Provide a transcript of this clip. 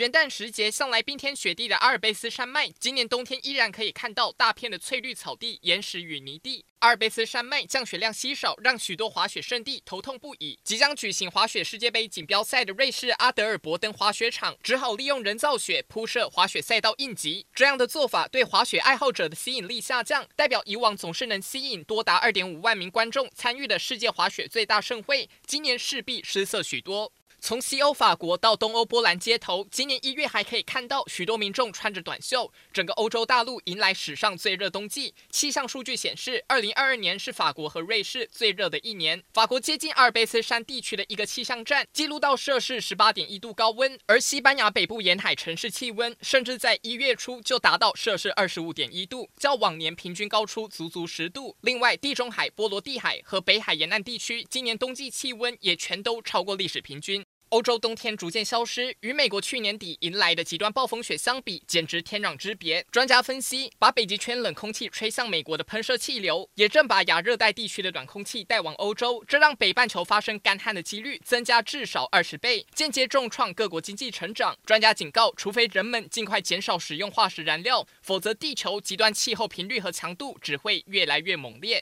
元旦时节向来冰天雪地的阿尔卑斯山脉，今年冬天依然可以看到大片的翠绿草地、岩石与泥地。阿尔卑斯山脉降雪量稀少，让许多滑雪胜地头痛不已。即将举行滑雪世界杯锦标赛的瑞士阿德尔伯登滑雪场，只好利用人造雪铺设滑雪赛道应急。这样的做法对滑雪爱好者的吸引力下降，代表以往总是能吸引多达二点五万名观众参与的世界滑雪最大盛会，今年势必失色许多。从西欧法国到东欧波兰街头，今年一月还可以看到许多民众穿着短袖。整个欧洲大陆迎来史上最热冬季。气象数据显示，二零二二年是法国和瑞士最热的一年。法国接近阿尔卑斯山地区的一个气象站记录到摄氏十八点一度高温，而西班牙北部沿海城市气温甚至在一月初就达到摄氏二十五点一度，较往年平均高出足足十度。另外，地中海、波罗的海和北海沿岸地区今年冬季气温也全都超过历史平均。欧洲冬天逐渐消失，与美国去年底迎来的极端暴风雪相比，简直天壤之别。专家分析，把北极圈冷空气吹向美国的喷射气流，也正把亚热带地区的暖空气带往欧洲，这让北半球发生干旱的几率增加至少二十倍，间接重创各国经济成长。专家警告，除非人们尽快减少使用化石燃料，否则地球极端气候频率和强度只会越来越猛烈。